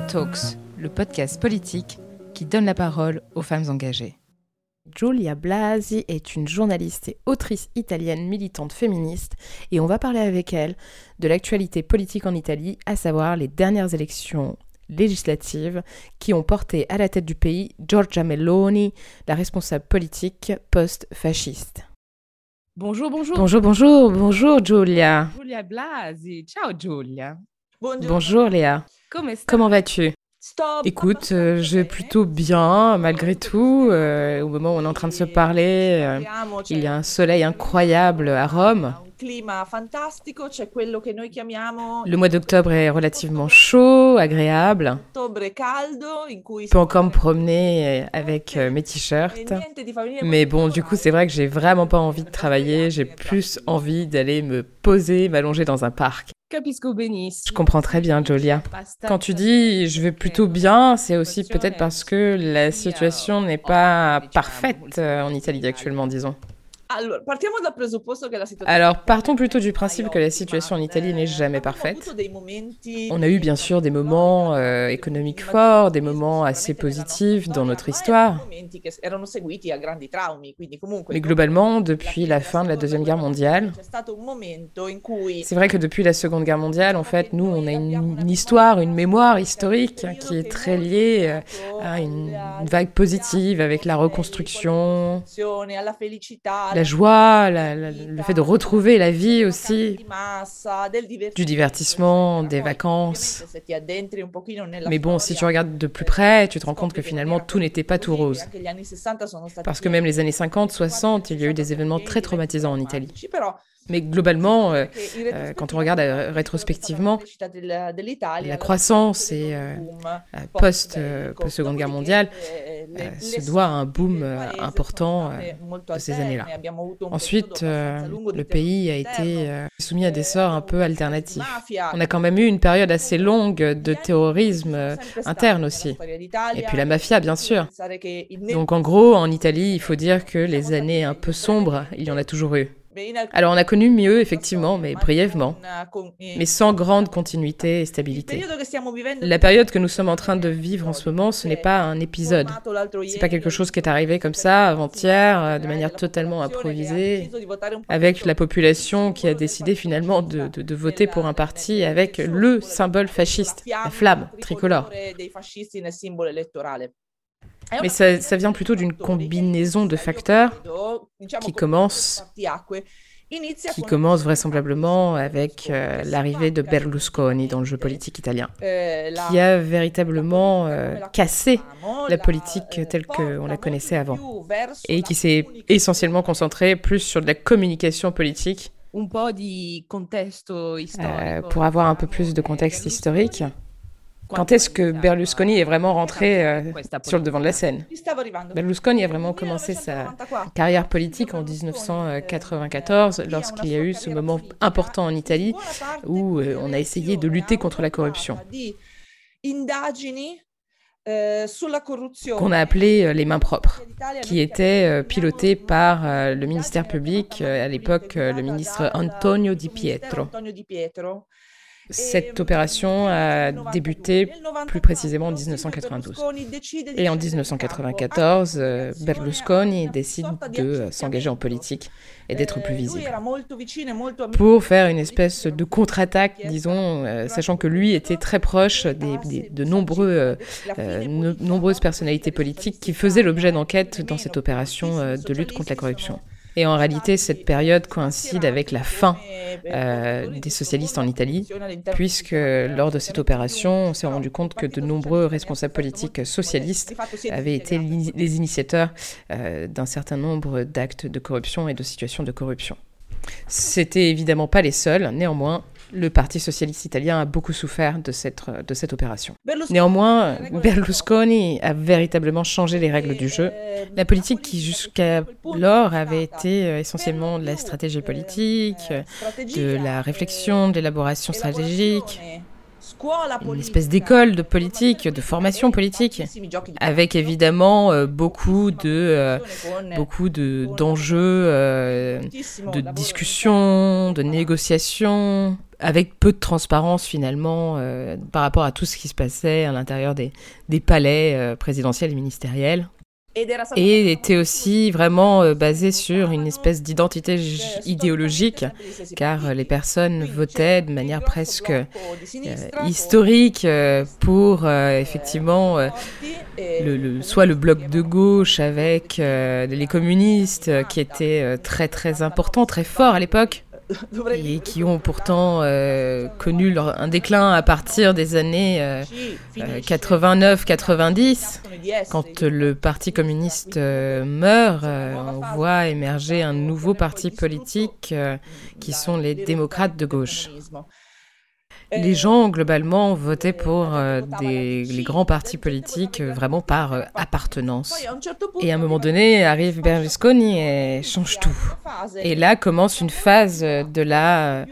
Talks, le podcast politique qui donne la parole aux femmes engagées. Giulia Blasi est une journaliste et autrice italienne militante féministe et on va parler avec elle de l'actualité politique en Italie, à savoir les dernières élections législatives qui ont porté à la tête du pays Giorgia Meloni, la responsable politique post-fasciste. Bonjour, bonjour. Bonjour, bonjour, bonjour Giulia. Giulia Blasi. Ciao Giulia. Bonjour Léa. Comment vas-tu? Écoute, euh, je vais plutôt bien malgré tout. Euh, au moment où on est en train de se parler, euh, il y a un soleil incroyable à Rome. Le mois d'octobre est relativement chaud, agréable. Je peux encore me promener avec mes t-shirts. Mais bon, du coup, c'est vrai que j'ai vraiment pas envie de travailler. J'ai plus envie d'aller me poser, m'allonger dans un parc. Je comprends très bien, Jolia. Quand tu dis je vais plutôt bien, c'est aussi peut-être parce que la situation n'est pas parfaite euh, en Italie actuellement, disons. Alors, partons plutôt du principe que la situation en Italie n'est jamais parfaite. On a eu bien sûr des moments euh, économiques forts, des moments assez positifs dans notre histoire. Mais globalement, depuis la fin de la Deuxième Guerre mondiale, c'est vrai que depuis la Seconde Guerre mondiale, en fait, nous, on a une, histoire, une mémoire historique qui est très liée euh, à une, vague positive avec la reconstruction, la la joie, le fait de retrouver la vie aussi, du divertissement, des vacances. Mais bon, si tu regardes de plus près, tu te rends compte que finalement tout n'était pas tout rose. Parce que même les années 50, 60, il y a eu des événements très traumatisants en Italie. Mais globalement, euh, euh, quand on regarde euh, rétrospectivement, la croissance et post, post Seconde Guerre mondiale se doit à un boom important de ces années-là. Ensuite, le pays a été soumis à des sorts un peu alternatifs. On a quand même eu une période assez longue de terrorisme interne aussi. Et puis la mafia, bien sûr. Donc en gros, en Italie, il faut dire que les années un peu sombres, il y en a toujours eu. Alors on a connu mieux, effectivement, mais brièvement, mais sans grande continuité et stabilité. La période que nous sommes en train de vivre en ce moment, ce n'est pas un épisode. C'est pas quelque chose qui est arrivé comme ça avant-hier, de manière totalement improvisée, avec la population qui a décidé finalement de, de voter pour un parti avec le symbole fasciste, la flamme tricolore. Mais ça, ça vient plutôt d'une combinaison de facteurs qui commence qui commence vraisemblablement avec euh, l'arrivée de Berlusconi dans le jeu politique italien, qui a véritablement euh, cassé la politique telle qu'on la connaissait avant, et qui s'est essentiellement concentré plus sur de la communication politique. Euh, pour avoir un peu plus de contexte historique. Quand est-ce que Berlusconi est vraiment rentré euh, sur le devant de la scène Berlusconi a vraiment commencé sa carrière politique en 1994 lorsqu'il y a eu ce moment important en Italie où euh, on a essayé de lutter contre la corruption. Qu'on a appelé euh, les mains propres, qui était piloté par le ministère public, à l'époque le ministre Antonio Di Pietro. Cette opération a débuté plus précisément en 1992. Et en 1994, euh, Berlusconi décide de s'engager en politique et d'être plus visible. Pour faire une espèce de contre-attaque, disons, euh, sachant que lui était très proche de euh, nombreuses personnalités politiques qui faisaient l'objet d'enquêtes dans cette opération de lutte contre la corruption. Et en réalité, cette période coïncide avec la fin euh, des socialistes en Italie, puisque lors de cette opération, on s'est rendu compte que de nombreux responsables politiques socialistes avaient été les initiateurs euh, d'un certain nombre d'actes de corruption et de situations de corruption. C'était évidemment pas les seuls, néanmoins, le Parti socialiste italien a beaucoup souffert de cette, de cette opération. Néanmoins, Berlusconi a véritablement changé les règles du jeu. La politique qui jusqu'alors avait été euh, essentiellement de la stratégie politique, de la réflexion, de l'élaboration stratégique, une espèce d'école de politique, de formation politique, avec évidemment euh, beaucoup de euh, beaucoup de d'enjeux, euh, de discussions, de négociations, avec peu de transparence finalement par rapport à tout ce qui se passait à l'intérieur des, des palais présidentiels et ministériels et était aussi vraiment euh, basé sur une espèce d'identité idéologique, car les personnes votaient de manière presque euh, historique euh, pour effectivement le, soit le bloc de gauche avec les communistes qui étaient très très importants, très forts à l'époque, et qui ont pourtant euh, connu leur, un déclin à partir des années 89-90. Euh, Quand le Parti communiste euh, meurt, on voit émerger un nouveau parti politique qui sont les démocrates de gauche. Les gens, globalement, votaient pour euh, des, les grands partis politiques euh, vraiment par euh, appartenance. Et à un moment donné, arrive Berlusconi et change tout. Et là commence une phase de la,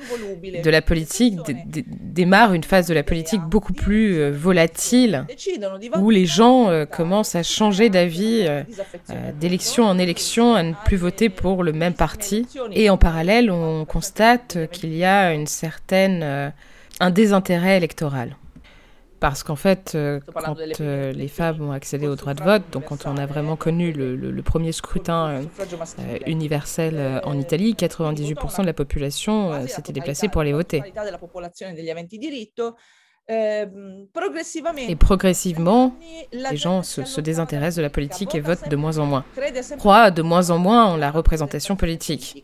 de la politique, démarre une phase de la politique beaucoup plus volatile, où les gens commencent à changer d'avis d'élection en élection, à ne plus voter pour le même parti. Et en parallèle, on constate qu'il y a une certaine un désintérêt électoral. Parce qu'en fait, euh, quand euh, les femmes ont accédé au droit de vote, donc quand on a vraiment connu le, premier scrutin euh, universel en Italie, 98% de la population s'était déplacée pour aller voter. Et progressivement, les gens se, se, désintéressent de la politique et votent de moins en moins. Croient de moins en moins en la représentation politique.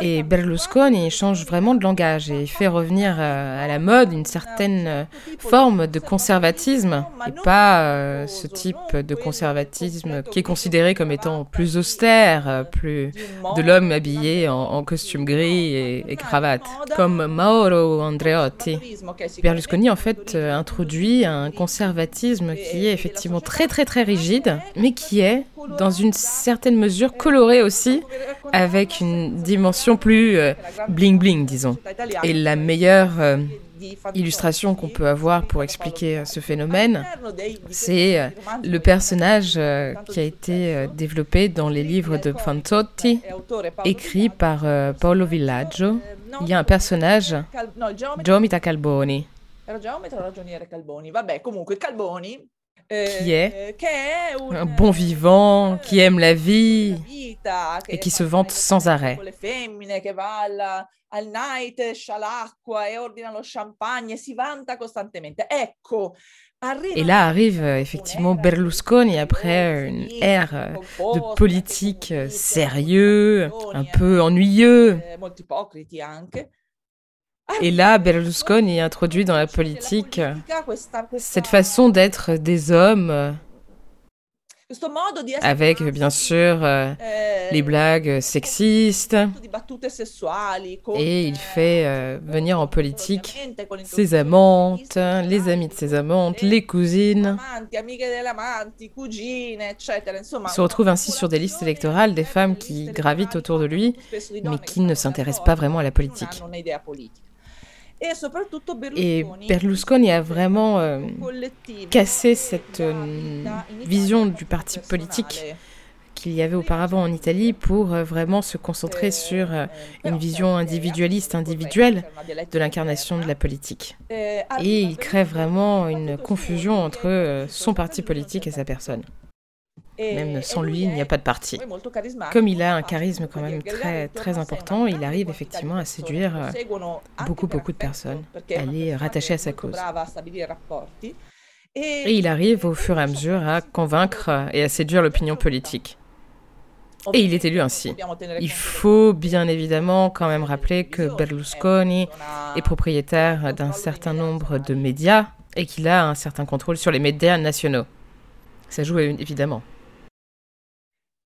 Et Berlusconi change vraiment de langage et fait revenir euh, à la mode une certaine euh, forme de conservatisme et pas euh, ce type de conservatisme qui est considéré comme étant plus austère, plus de l'homme habillé en, costume gris et, cravate, comme Mauro Andreotti. Berlusconi en fait introduit un conservatisme qui est effectivement très très très rigide, mais qui est dans une certaine mesure coloré aussi, avec une dimension plus euh, bling bling, disons. Et la meilleure euh, illustration qu'on peut avoir pour expliquer euh, ce phénomène, c'est le personnage qui a été développé dans les livres de Fantotti, écrit par Paolo Villaggio. Il y a un personnage, Giomita Calboni. Qui est un bon vivant, qui aime la vie et qui se vante sans arrêt. Et là arrive effectivement Berlusconi après une ère de politique sérieux, un peu ennuyeux. Et là, Berlusconi introduit dans la politique cette façon d'être des hommes avec bien sûr euh, les blagues sexistes et il fait euh, venir en politique ses amantes, les amis de ses amantes, les cousines. Il se retrouve ainsi sur des listes électorales des femmes qui gravitent autour de lui mais qui ne s'intéressent pas vraiment à la politique. Et Berlusconi a vraiment euh, cassé cette euh, vision du parti politique qu'il y avait auparavant en Italie pour euh, vraiment se concentrer sur une vision individualiste, individuelle de l'incarnation de la politique. Et il crée vraiment une confusion entre son parti politique et sa personne. Même sans lui, il n'y a pas de parti. Comme il a un charisme quand même très, très important, il arrive effectivement à séduire euh, beaucoup, beaucoup de personnes. Elle est rattachée à sa cause. Et il arrive au fur et à mesure à convaincre et à séduire l'opinion politique. Et il est élu ainsi. Il faut bien évidemment quand même rappeler que Berlusconi est propriétaire d'un certain nombre de médias et qu'il a un certain contrôle sur les médias nationaux. Ça joue évidemment.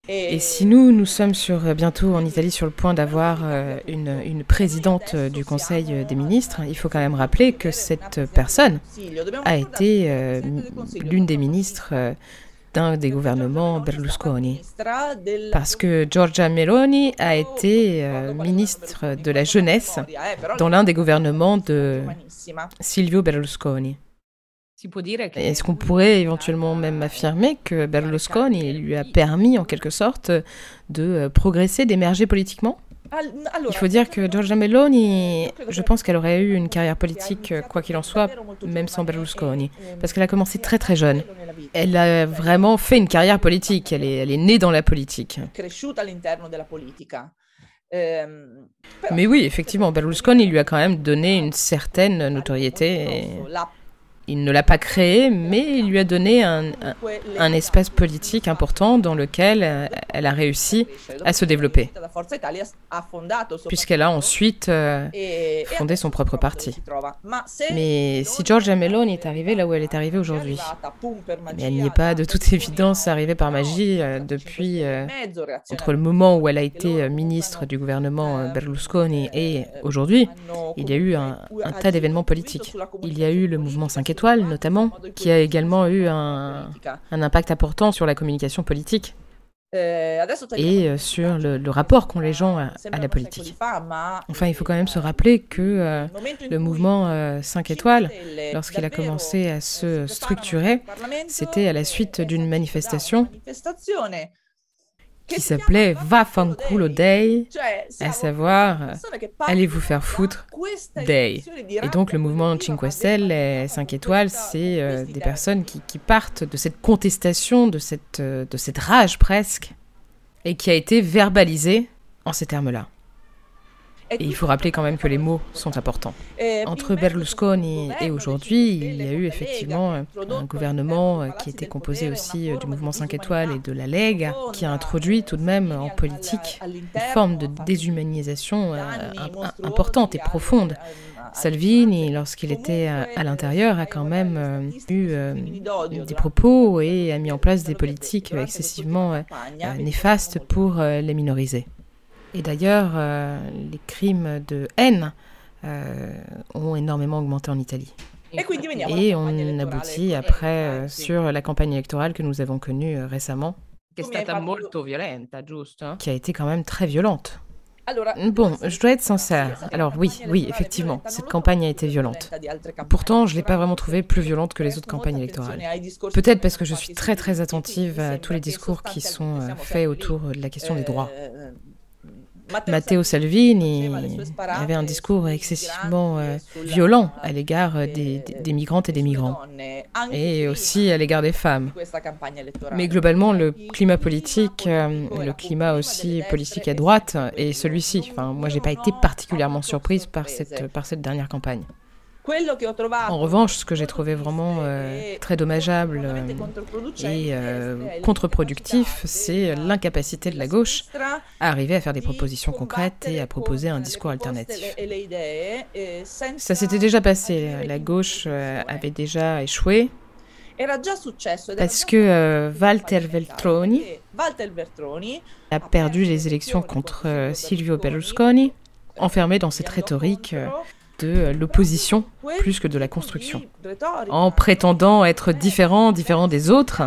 Et si nous, nous sommes sur, euh, bientôt en Italie sur le point d'avoir euh, une, une, présidente euh, du Conseil des ministres, il faut quand même rappeler que cette personne a été l'une des ministres d'un des gouvernements Berlusconi. Parce que Giorgia Meloni a été ministre de la jeunesse dans l'un des gouvernements de Silvio Berlusconi. Est-ce qu'on pourrait éventuellement même affirmer que Berlusconi lui a permis en quelque sorte de euh, progresser, d'émerger politiquement? Il faut dire que Giorgia Meloni, je pense qu'elle aurait eu une carrière politique, euh, quoi qu'il en soit, même sans Berlusconi, parce qu'elle a commencé très très jeune. Elle a vraiment fait une carrière politique, elle est, elle est née dans la politique. Mais oui, effectivement, Berlusconi lui a quand même donné une certaine notoriété. Il ne l'a pas créé, mais il lui a donné un, un, espace politique important dans lequel euh, elle a réussi à se développer, puisqu'elle a ensuite euh, fondé son propre parti. Mais si Giorgia Meloni est arrivée là où elle est arrivée aujourd'hui, mais elle n'y est pas de toute évidence arrivée par magie euh, depuis entre le moment où elle a été ministre du gouvernement Berlusconi et aujourd'hui, il y a eu un, un tas d'événements politiques. Il y a eu le mouvement 5 notamment, qui a également eu un, un impact important sur la communication politique et euh, sur le, rapport qu'ont les gens à, la politique. Enfin, il faut quand même se rappeler que euh, le mouvement 5 euh, étoiles, lorsqu'il a commencé à se structurer, c'était à la suite d'une manifestation qui s'appelait Va fanculo Day, à savoir Allez vous faire foutre Day. Et donc le mouvement Cinque Stelle, les 5 étoiles, c'est euh, des personnes qui, qui, partent de cette contestation, de cette, euh, de cette rage presque, et qui a été verbalisée en ces termes-là. Et il faut rappeler quand même que les mots sont importants. Entre Berlusconi et aujourd'hui, il y a eu effectivement un gouvernement qui était composé aussi du mouvement 5 étoiles et de la Lega, qui a introduit tout de même en politique une forme de déshumanisation euh, importante et profonde. Salvini, lorsqu'il était à l'intérieur, a quand même euh, eu euh, des propos et a mis en place des politiques excessivement néfastes pour les minoriser. Et d'ailleurs, euh, les crimes de haine euh, ont énormément augmenté en Italie. Et on aboutit après euh, sur la campagne électorale que nous avons connue récemment, qui a été quand même très violente. Bon, je dois être sincère. Alors oui, oui, effectivement, cette campagne a été violente. Pourtant, je ne l'ai pas vraiment trouvée plus violente que les autres campagnes électorales. Peut-être parce que je suis très très attentive à tous les discours qui sont faits autour de la question des droits. Matteo Salvini avait un discours excessivement euh, violent à l'égard euh, des, des, migrantes et des migrants, et aussi à l'égard des femmes. Mais globalement, le climat politique, euh, le climat aussi politique à droite est celui-ci. Enfin, moi, j'ai pas été particulièrement surprise par cette, par cette dernière campagne. En revanche, ce que j'ai trouvé vraiment euh, très dommageable euh, et euh, contre-productif, c'est l'incapacité de la gauche à arriver à faire des propositions concrètes et à proposer un discours alternatif. Ça s'était déjà passé, la gauche avait déjà échoué. Parce que Walter Veltroni a perdu les élections contre Silvio Berlusconi, enfermé dans cette rhétorique de l'opposition plus que de la construction, en prétendant être différent, différent des autres,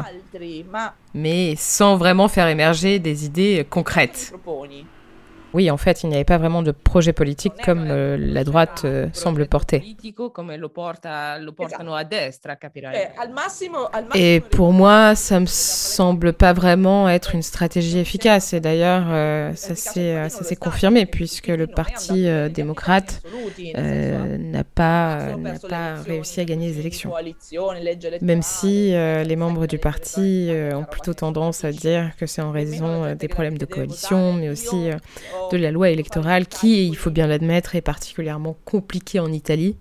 mais sans vraiment faire émerger des idées concrètes. Oui, en fait, il n'y avait pas vraiment de projet politique comme euh, la droite euh, semble porter. Et pour moi, ça me semble pas vraiment être une stratégie efficace. Et d'ailleurs, euh, ça s'est confirmé puisque le Parti démocrate n'a pas, pas réussi à gagner les élections. Même si les membres du parti ont plutôt tendance à dire que c'est en raison des problèmes de coalition, mais aussi de la loi électorale qui, il faut bien l'admettre, est particulièrement compliquée en Italie.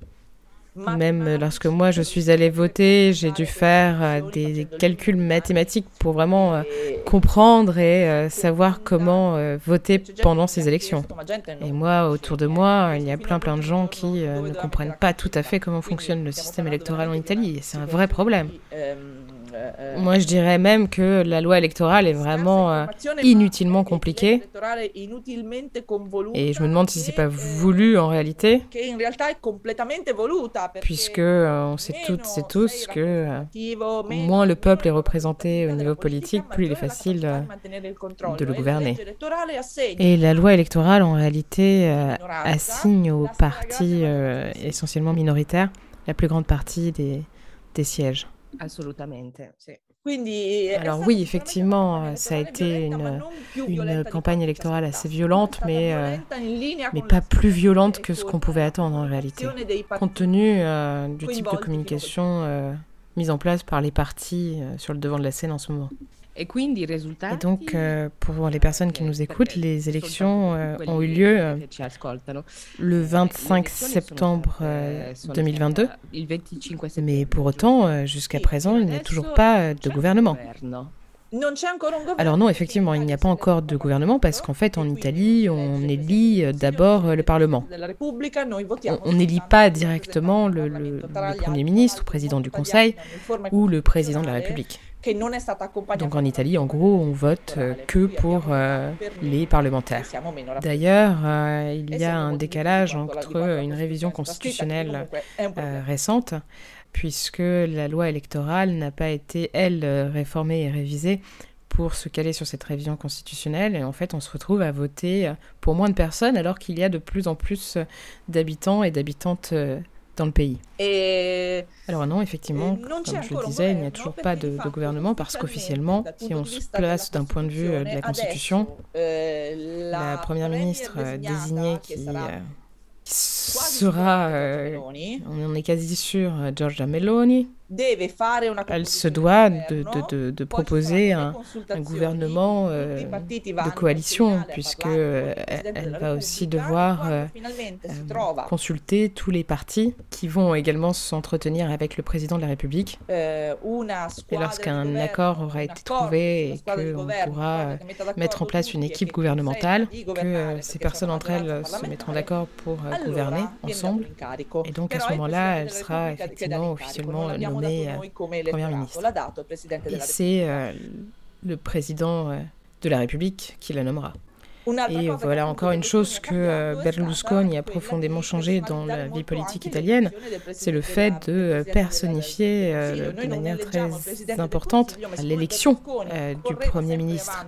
Même lorsque moi je suis allée voter, j'ai dû faire euh, des calculs mathématiques pour vraiment euh, comprendre et euh, savoir comment voter pendant ces élections. Et moi, autour de moi, il y a plein plein de gens qui ne comprennent pas tout à fait comment fonctionne le système électoral en Italie. C'est un vrai problème. Moi, je dirais même que la loi électorale est vraiment euh, inutilement compliquée. Et je me demande si c'est pas voulu en réalité, puisque euh, on sait toutes et tous que euh, moins le peuple est représenté au niveau politique, plus il est facile de le gouverner. Et la loi électorale, en réalité, assigne aux partis essentiellement minoritaires la plus grande partie des, des sièges. Alors oui, effectivement, ça a été une, une campagne électorale assez violente, mais, euh, mais pas plus violente que ce qu'on pouvait attendre en réalité, compte tenu euh, du type de communication euh, mise en place par les partis sur le devant de la scène en ce moment. Et donc, euh, pour les personnes qui nous écoutent, les élections euh, ont eu lieu euh, le 25 septembre 2022. Mais pour autant, jusqu'à présent, il n'y a toujours pas de gouvernement. Alors non, effectivement, il n'y a pas encore de gouvernement parce qu'en fait, en Italie, on élit d'abord le Parlement. On n'élit pas directement le, le Premier ministre, ou président du Conseil ou le président de la République. Donc en Italie, en gros, on vote euh, que pour euh, les parlementaires. D'ailleurs, euh, il y a un décalage entre une révision constitutionnelle récente, puisque la loi électorale n'a pas été, elle, réformée et révisée pour se caler sur cette révision constitutionnelle. Et en fait, on se retrouve à voter pour moins de personnes alors qu'il y a de plus en plus d'habitants et d'habitantes dans le pays. Et Alors non, effectivement, comme je le disais, il n'y a toujours pas de, gouvernement parce qu'officiellement, si on se place d'un point de vue euh, de la Constitution, euh, la Première ministre euh, désignée qui sera, on en est quasi sûr, Giorgia Meloni, elle se doit de, de, de, proposer un, un gouvernement euh, de coalition, puisque euh, elle va aussi devoir euh, consulter tous les partis qui vont également s'entretenir avec le président de la République. et lorsqu'un accord aura été trouvé et qu'on pourra mettre en place une équipe gouvernementale, que ces personnes entre elles se mettront d'accord pour gouverner ensemble. Et donc à ce moment-là, elle sera effectivement officiellement nommé Premier ministre. Et c'est le président de la République qui la nommera. Et voilà encore une chose que Berlusconi a profondément changé dans la vie politique italienne, c'est le fait de personnifier de manière très importante l'élection du Premier ministre,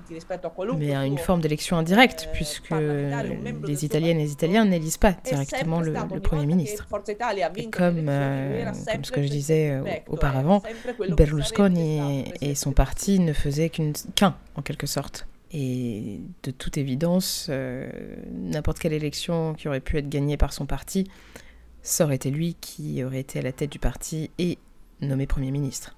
mais une forme d'élection indirecte, puisque les Italiennes et les Italiens n'élisent pas directement le, Premier ministre. Et comme, comme ce que je disais auparavant, Berlusconi et son parti ne faisaient qu'un, en quelque sorte. Et de toute évidence, euh, n'importe quelle élection qui aurait pu être gagnée par son parti, ça aurait été lui qui aurait été à la tête du parti et nommé Premier ministre.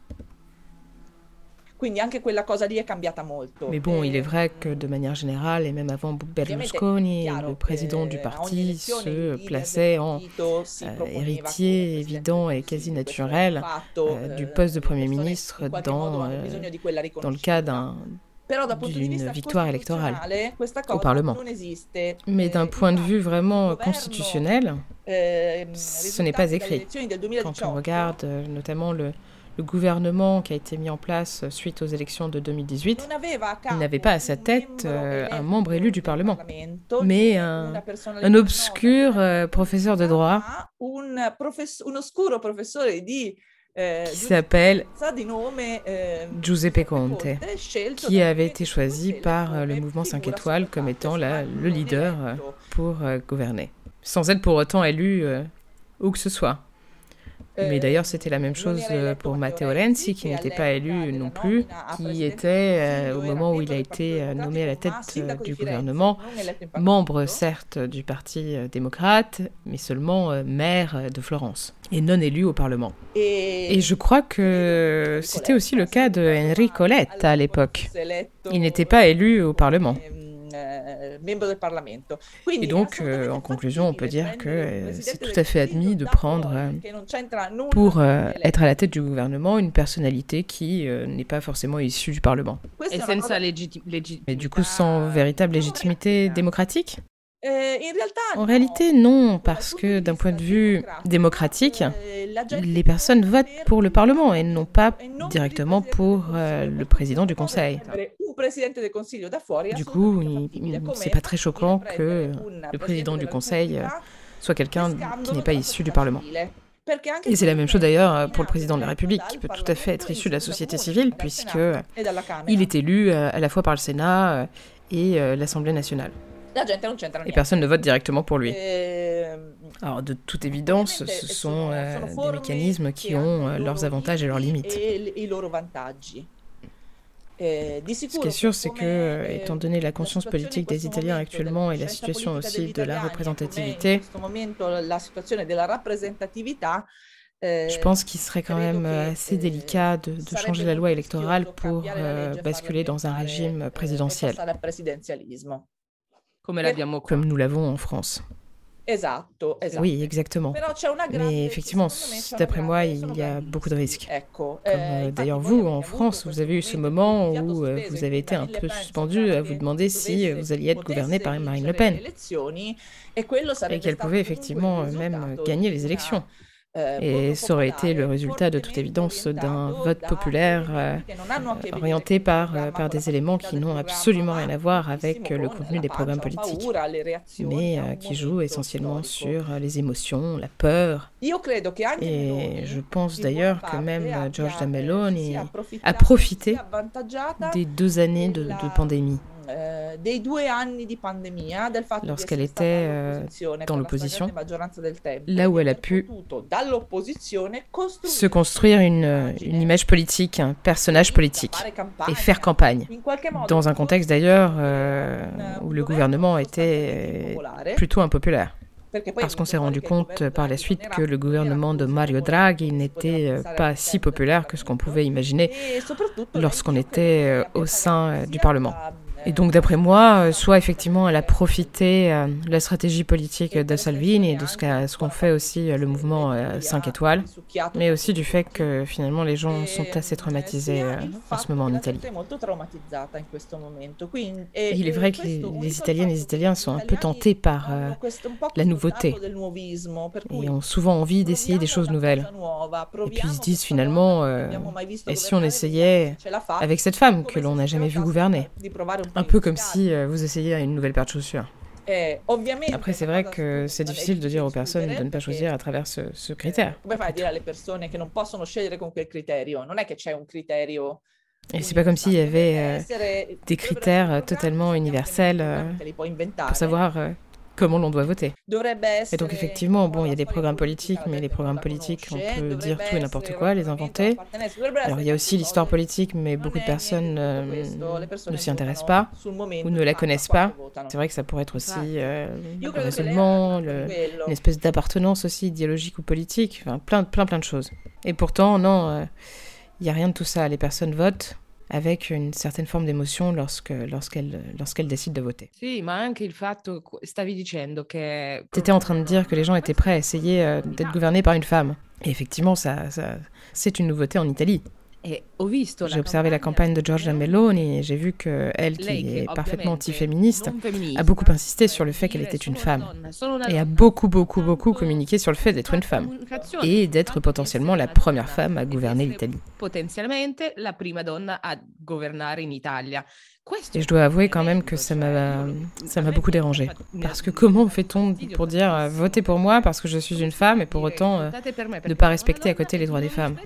Mais bon, il est vrai que de manière générale, et même avant Berlusconi, le président du parti se plaçait en euh, héritier évident et quasi naturel euh, du poste de Premier ministre dans, dans le cas d'un d'une victoire électorale au Parlement. Mais d'un point de vue vraiment constitutionnel, ehm, ce n'est pas écrit. Quand on regarde euh, notamment le, le gouvernement qui a été mis en place suite aux élections de 2018, il n'avait pas à sa tête euh, un membre élu du Parlement, mais un, un obscur euh, professeur de droit euh, qui s'appelle euh, Giuseppe Conte, qui avait été choisi par euh, le mouvement 5 étoiles comme étant la, le leader pour gouverner, sans être pour autant élu où que ce soit. Mais d'ailleurs, c'était la même chose pour Matteo Renzi, qui n'était pas élu non plus, qui était, au moment où il a été nommé à la tête du gouvernement, membre certes du Parti démocrate, mais seulement maire de Florence et non élu au Parlement. Et je crois que c'était aussi le cas de Enrico Letta à l'époque. Il n'était pas élu au Parlement. Et donc, euh, en conclusion, on peut dire que euh, c'est tout à fait admis de prendre, euh, pour être à la tête du gouvernement, une personnalité qui n'est pas forcément issue du Parlement. Mais du coup, sans véritable légitimité démocratique? En réalité, non, parce que d'un point de vue démocratique, les personnes votent pour le Parlement et non pas directement pour euh, le président du Conseil. Du coup, c'est pas très choquant que le président du Conseil euh, soit quelqu'un qui n'est pas issu du Parlement. Et c'est la même chose d'ailleurs pour le président de la République, qui peut tout à fait être issu de la société civile, puisqu'il est élu euh, à la fois par le Sénat et l'Assemblée nationale. Et personne ne vote directement pour lui. Alors, de toute évidence, ce sont euh, des mécanismes qui ont euh, leurs avantages et leurs limites. Ce qui est sûr, c'est que, euh, étant donné la conscience politique des Italiens actuellement et la situation aussi de la représentativité, je pense qu'il serait quand même assez délicat de, de, changer la loi électorale pour basculer dans un régime présidentiel comme nous l'avons en France. Oui, exactement. Mais effectivement, d'après moi, il y a beaucoup de risques. Comme euh, euh, d'ailleurs vous, en France, vous avez eu ce moment où euh, vous avez été un peu suspendu à vous demander si vous alliez être gouverné par Marine Le Pen et qu'elle pouvait effectivement même gagner les élections. Euh, Et ça aurait été le résultat de toute évidence d'un vote populaire euh, orienté par, euh, par des éléments qui n'ont absolument rien à voir avec le contenu des programmes politiques, mais qui jouent essentiellement sur les émotions, la peur. Et je pense d'ailleurs que même George Meloni a profité des deux années de pandémie. Euh, lorsqu'elle était euh, dans l'opposition, là où elle a pu se construire une, une image politique, un personnage politique, et faire campagne, dans un contexte d'ailleurs euh, où le gouvernement était plutôt impopulaire. Parce qu'on s'est rendu compte par la suite que le gouvernement de Mario Draghi n'était pas si populaire que ce qu'on pouvait imaginer lorsqu'on était au sein du Parlement. Et donc, d'après moi, euh, soit effectivement elle a profité euh, de la stratégie politique de Salvini et de ce qu'ont fait aussi euh, le mouvement 5 étoiles, mais aussi du fait que finalement les gens sont assez traumatisés en ce moment en Italie. Il est vrai que les, les Italiennes et les Italiens sont un peu tentés par la nouveauté et ont souvent envie d'essayer des choses nouvelles. Et puis ils se disent finalement, et si on essayait avec cette femme que l'on n'a jamais vue gouverner? Un peu comme si euh, vous essayiez une nouvelle paire de chaussures. Après, c'est vrai que c'est difficile de dire aux personnes de ne pas choisir à travers ce, critère. Et c'est pas comme s'il y avait euh, des critères totalement universels euh, pour savoir comment l'on doit voter. Et donc effectivement, bon, il y a des programmes politiques, mais les programmes politiques, on peut dire tout et n'importe quoi, les inventer. Alors il y a aussi l'histoire politique, mais beaucoup de personnes euh, ne s'y intéressent pas ou ne la connaissent pas. C'est vrai que ça pourrait être aussi euh, le raisonnement, une espèce d'appartenance aussi idéologique ou politique, enfin, plein, plein, plein de choses. Et pourtant, non, euh, il n'y a rien de tout ça. Les personnes votent avec une certaine forme d'émotion lorsque, lorsqu'elle, lorsqu'elle décide de voter. Tu étais en train de dire que les gens étaient prêts à essayer euh, d'être gouvernés par une femme. Et effectivement, ça, ça, c'est une nouveauté en Italie. J'ai observé la campagne de Giorgia Meloni et j'ai vu qu'elle, qui est parfaitement anti-féministe, a beaucoup insisté sur le fait qu'elle était une femme et a beaucoup, beaucoup, beaucoup communiqué sur le fait d'être une femme et d'être potentiellement la première femme à gouverner l'Italie. Et je dois avouer quand même que ça m'a, ça m'a beaucoup dérangé. Parce que comment fait-on pour dire euh, votez pour moi parce que je suis une femme et pour autant euh, ne pas respecter à côté les droits des femmes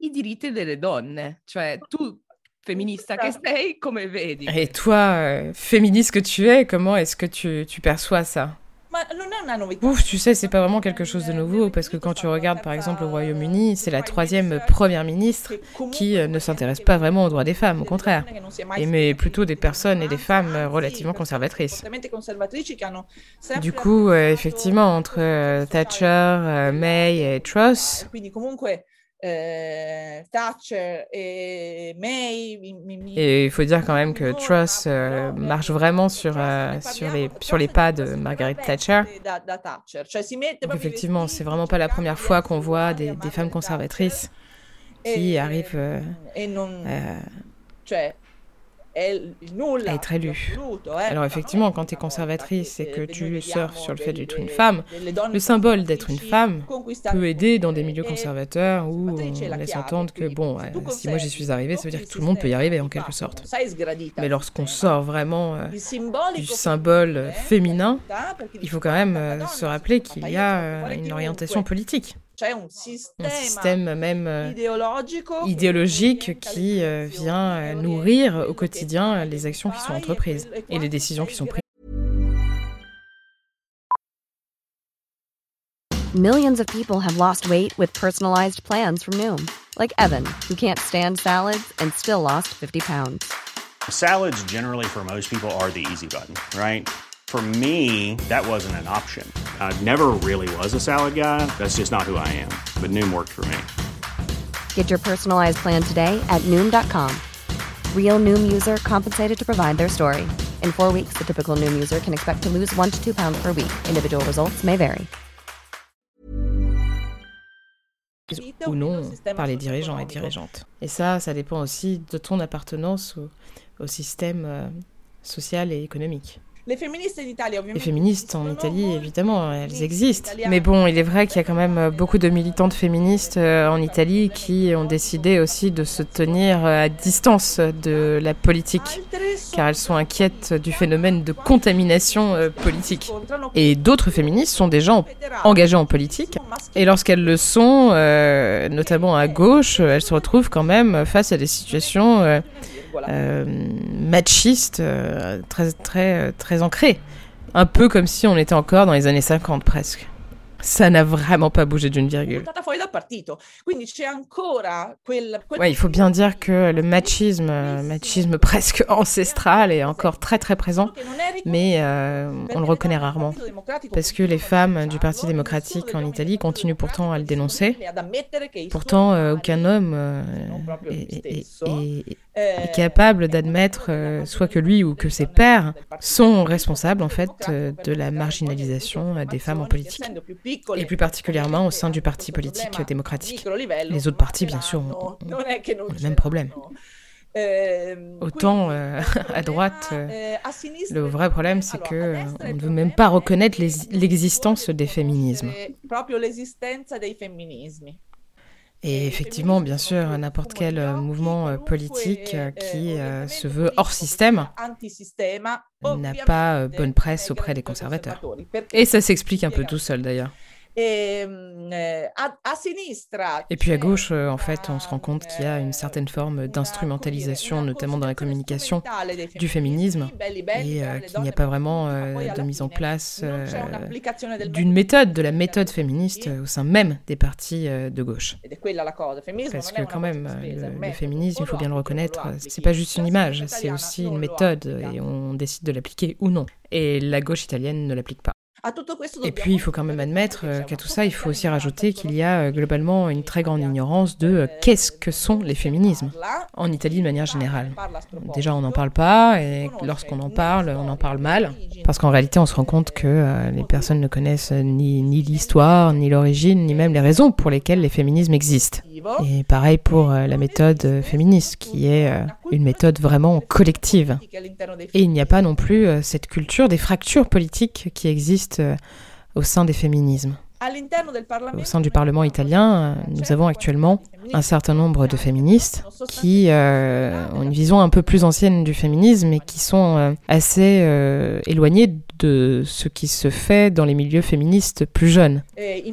i diritti delle donne. Cioè, tu, femminista che sei, come vedi? Et toi, euh, féministe que tu es, comment est-ce que tu, tu perçois ça? Ouf, tu sais, c'est pas vraiment quelque chose de nouveau parce que quand tu regardes par exemple au Royaume-Uni, c'est la troisième première ministre qui euh, ne s'intéresse pas vraiment aux droits des femmes, au contraire, et mais plutôt des personnes et des femmes relativement conservatrices. Du coup, euh, effectivement, entre Thatcher, May et Truss, euh, Thatcher et May. Et il faut dire quand même que Truss euh, marche vraiment sur, euh, sur, les, sur les pas de Margaret Thatcher. Donc effectivement, c'est vraiment pas la première fois qu'on voit des, des femmes conservatrices qui arrivent à être élue. Alors effectivement, quand tu es conservatrice et que tu surfes sur le fait d'être une femme, le symbole d'être une femme peut aider dans des milieux conservateurs où on laisse entendre que, bon, si moi j'y suis arrivée, ça veut dire que tout le monde peut y arriver en quelque sorte. Mais lorsqu'on sort vraiment euh, du symbole féminin, il faut quand même euh, se rappeler qu'il y a euh, une orientation politique un système même euh, idéologique qui euh, vient euh, nourrir au quotidien les actions qui sont entreprises et les décisions qui sont prises. Millions of people have lost weight with personalized plans from Noom, like Evan, who can't stand salads and still lost 50 pounds. Salads generally for most people are the easy button, right? For me, that wasn't an option. I never really was a salad guy. That's just not who I am. But Noom worked for me. Get your personalized plan today at Noom.com. Real Noom user compensated to provide their story. In four weeks, the typical Noom user can expect to lose one to two pounds per week. Individual results may vary. Ou non par les dirigeants et dirigeantes. Et ça, ça dépend aussi de ton appartenance au, au système euh, social et économique. Les féministes en Italie, évidemment, elles existent. Mais bon, il est vrai qu'il y a quand même euh, beaucoup de militantes féministes euh, en Italie qui ont décidé aussi de se tenir euh, à distance de la politique, car elles sont inquiètes du phénomène de contamination politique. Et d'autres féministes sont des gens engagés en politique, et lorsqu'elles le sont, notamment à gauche, elles se retrouvent quand même face à des situations euh, machiste, euh, très, très, très ancré. Un peu comme si on était encore dans les années 50 presque ça n'a vraiment pas bougé d'une virgule. Ouais, il faut bien dire que le machisme, machisme presque ancestral est encore très très présent, mais euh, on le reconnaît rarement, parce que les femmes du Parti démocratique en Italie continuent pourtant à le dénoncer. Pourtant, euh, aucun homme euh, est, capable d'admettre soit que lui ou que ses pères sont responsables en fait de la marginalisation des femmes en politique et plus particulièrement au sein du parti politique démocratique. Les autres partis, bien sûr, ont, le même problème. Autant euh, à droite, euh, le vrai problème, c'est que on ne veut même pas reconnaître l'existence des féminismes. Et effectivement, bien sûr, n'importe quel euh, mouvement politique qui se veut hors système n'a pas bonne presse auprès des conservateurs. Et ça s'explique un peu tout seul d'ailleurs. Ehm, eh, et puis à gauche, euh, en fait, on se rend compte qu'il y a une certaine forme d'instrumentalisation, notamment dans la communication, du féminisme, et euh, qu'il n'y a pas vraiment euh, de mise en place d'une méthode, de la méthode féministe au sein même des partis de gauche. Parce que quand même, le, le féminisme, il faut bien le reconnaître, c'est pas juste une image, c'est aussi une méthode, et on décide de l'appliquer ou non. Et la gauche italienne ne l'applique pas. Et puis, il faut quand même admettre euh, qu'à tout ça, il faut aussi rajouter qu'il y a euh, globalement une très grande ignorance de euh, qu'est-ce que sont les féminismes en Italie de manière générale. Déjà, on n'en parle pas, et lorsqu'on en parle, on en parle mal, parce qu'en réalité, on se rend compte que les personnes ne connaissent ni, ni l'histoire, ni l'origine, ni même les raisons pour lesquelles les féminismes existent. Et pareil pour la méthode féministe, qui est une méthode vraiment collective. Et il n'y a pas non plus cette culture des fractures politiques qui existent euh, au sein des féminismes. Au sein du Parlement italien, euh, nous avons actuellement un certain nombre de féministes qui euh, ont une vision un peu plus ancienne du féminisme et qui sont assez éloignées de ce qui se fait dans les milieux féministes plus jeunes. Et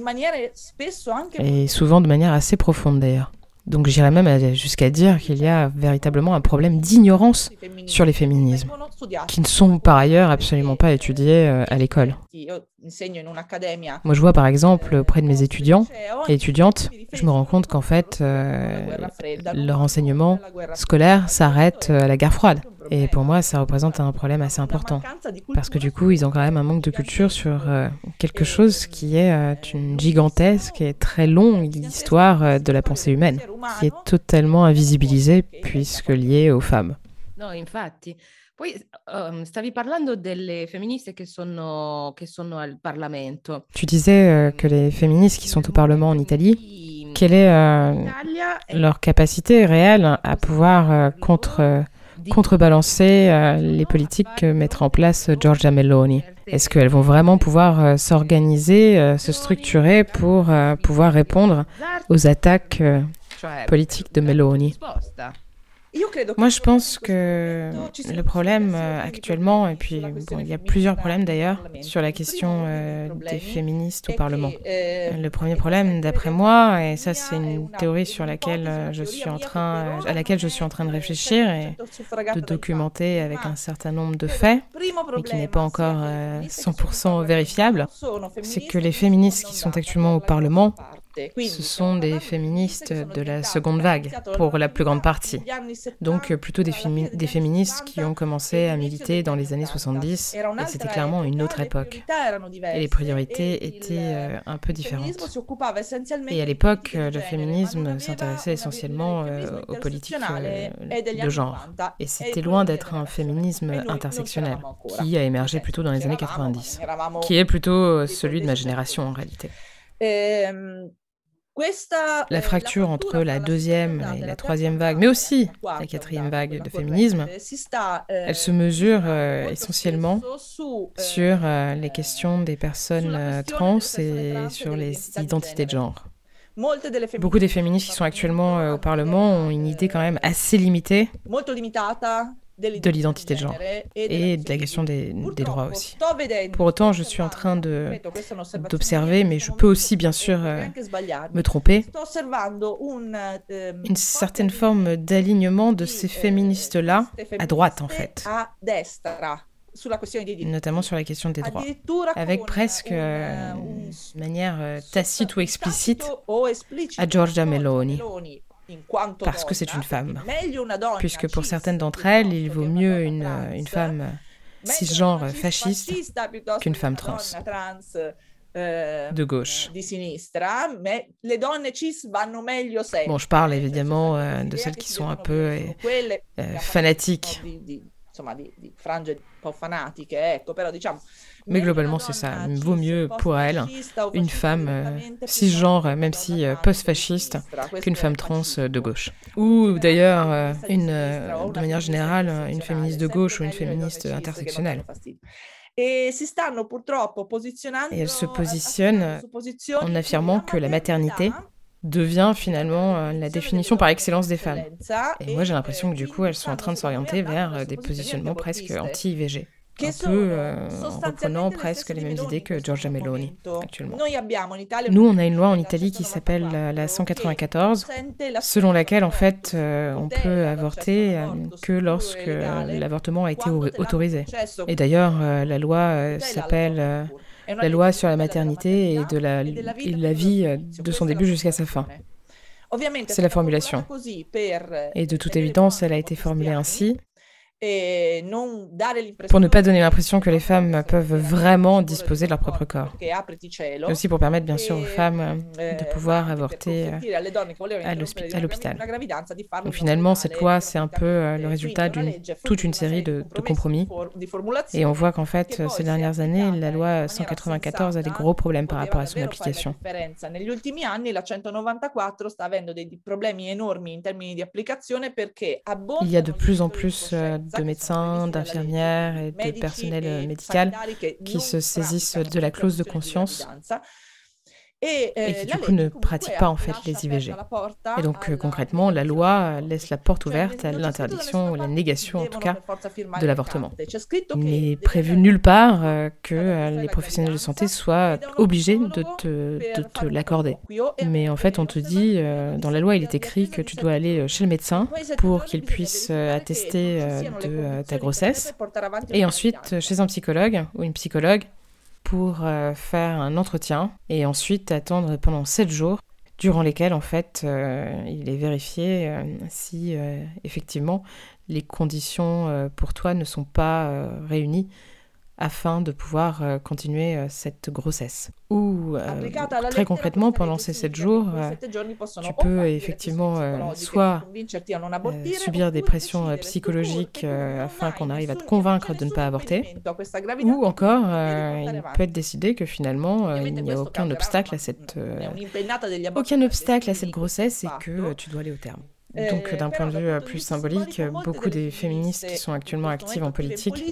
souvent de manière assez profonde d'ailleurs. Donc j'irais même jusqu'à dire qu'il y a véritablement un problème d'ignorance sur les féminismes, qui ne sont par ailleurs absolument pas étudiés euh, à l'école. Moi je vois par exemple auprès de mes étudiants et étudiantes, je me rends compte qu'en fait euh, leur enseignement scolaire s'arrête euh, à la guerre froide. Et pour moi, ça représente un problème assez important. Parce que du coup, ils ont quand même un manque de culture sur euh, quelque chose qui est euh, une gigantesque et très longue histoire euh, de la pensée humaine, qui est totalement invisibilisée puisque liée aux femmes. Non, infatti. Poi um, stavi parlando delle femministe che sono, che sono al Parlamento. Tu disais que les féministes qui sont au Parlement en Italie, quelle est leur capacité réelle à pouvoir contre contrebalancer les politiques que mettra en place Giorgia Meloni. Est-ce qu'elles vont vraiment pouvoir s'organiser, se structurer pour pouvoir répondre aux attaques politiques de Meloni? Moi, je pense que le problème euh, actuellement, et puis il y a plusieurs problèmes d'ailleurs sur la question euh, des féministes au Parlement. Le premier problème, d'après moi, et ça c'est une théorie sur laquelle euh, je suis en train, à laquelle je suis en train de réfléchir et de documenter avec un certain nombre de faits, mais qui n'est pas encore 100% vérifiable, c'est que les féministes qui sont actuellement au Parlement ce sont des féministes de la seconde vague, pour la plus grande partie. Donc plutôt des, des féministes qui ont commencé à militer dans les années 70, et c'était clairement une autre époque. Et les priorités étaient euh, un peu différentes. Et à l'époque, le féminisme s'intéressait essentiellement euh, aux politiques euh, de genre. Et c'était loin d'être un féminisme intersectionnel, qui a émergé plutôt dans les années 90, qui est plutôt celui de ma génération en réalité. Ehm, la fracture entre la deuxième et la troisième vague, mais aussi la quatrième vague de féminisme, elle se mesure euh, essentiellement sur euh, les questions des personnes euh, trans et sur les identités de genre. Beaucoup des féministes qui sont actuellement au Parlement ont une idée quand même assez limitée de l'identité de genre et de la question des, des, droits aussi. Pour autant, je suis en train d'observer, mais je peux aussi bien sûr euh, me tromper, une certaine forme d'alignement de ces féministes-là à droite en fait. notamment sur la question des droits, avec presque euh, une manière euh, tacite ou explicite à Giorgia Meloni parce que c'est une femme. Puisque pour certaines d'entre elles, il vaut mieux une, une femme cisgenre fasciste qu'une femme trans de gauche. Bon, je parle évidemment euh, de celles qui sont un peu euh, euh, fanatiques. Mais globalement, c'est ça. Vaut mieux pour elle une femme euh, cisgenre, même si euh, post-fasciste, qu'une femme trans euh, de gauche. Ou d'ailleurs, une, de manière générale, une féministe de gauche ou une féministe intersectionnelle. Et elle se positionne en affirmant que la maternité devient finalement la définition par excellence des femmes. Et moi j'ai l'impression que du coup elles sont en train de s'orienter vers des positionnements presque anti-IVG un peu euh, en reprenant presque les mêmes idées que Giorgia Meloni actuellement. Nous, on a une loi en Italie qui s'appelle la 194, selon laquelle en fait euh, on peut avorter euh, que lorsque l'avortement a été autorisé. Et d'ailleurs, la loi s'appelle la loi sur la maternité et de la, la vie de son début jusqu'à sa fin. C'est la formulation. Et de toute évidence, elle a été formulée ainsi pour ne pas donner l'impression que les femmes peuvent vraiment disposer de leur propre corps. Et aussi pour permettre bien sûr aux femmes de pouvoir avorter à l'hôpital. Donc finalement, cette loi, c'est un peu euh, le résultat d'une toute une série de, de, compromis. Et on voit qu'en fait, ces dernières années, la loi 194 a des gros problèmes par rapport à son application. Il y a de plus en plus de médecins, d'infirmières et de personnel médical qui se saisissent de la clause de conscience et qui du coup ne pratiquent pas en fait les IVG. Et donc euh, concrètement, la loi laisse la porte ouverte à l'interdiction ou la négation en tout cas de l'avortement. Il n'est prévu nulle part euh, que euh, les professionnels de santé soient obligés de te, de te l'accorder. Mais en fait, on te dit, dans la loi, il est écrit que tu dois aller chez le médecin pour qu'il puisse attester de ta grossesse, et ensuite chez un psychologue ou une psychologue pour euh, faire un entretien et ensuite attendre pendant 7 jours durant lesquels en fait euh, il est vérifié euh, si effectivement les conditions pour toi ne sont pas réunies afin de pouvoir euh, continuer euh, cette grossesse. Ou euh, très concrètement, pendant ces sept jours, tu peux effectivement soit subir des pressions psychologiques afin qu'on arrive à te convaincre de ne pas avorter, ou encore il peut être décidé que finalement il n'y a aucun obstacle à cette aucun obstacle à cette grossesse et que tu dois aller au terme. Donc d'un point de vue plus symbolique, beaucoup des féministes qui sont actuellement actives en politique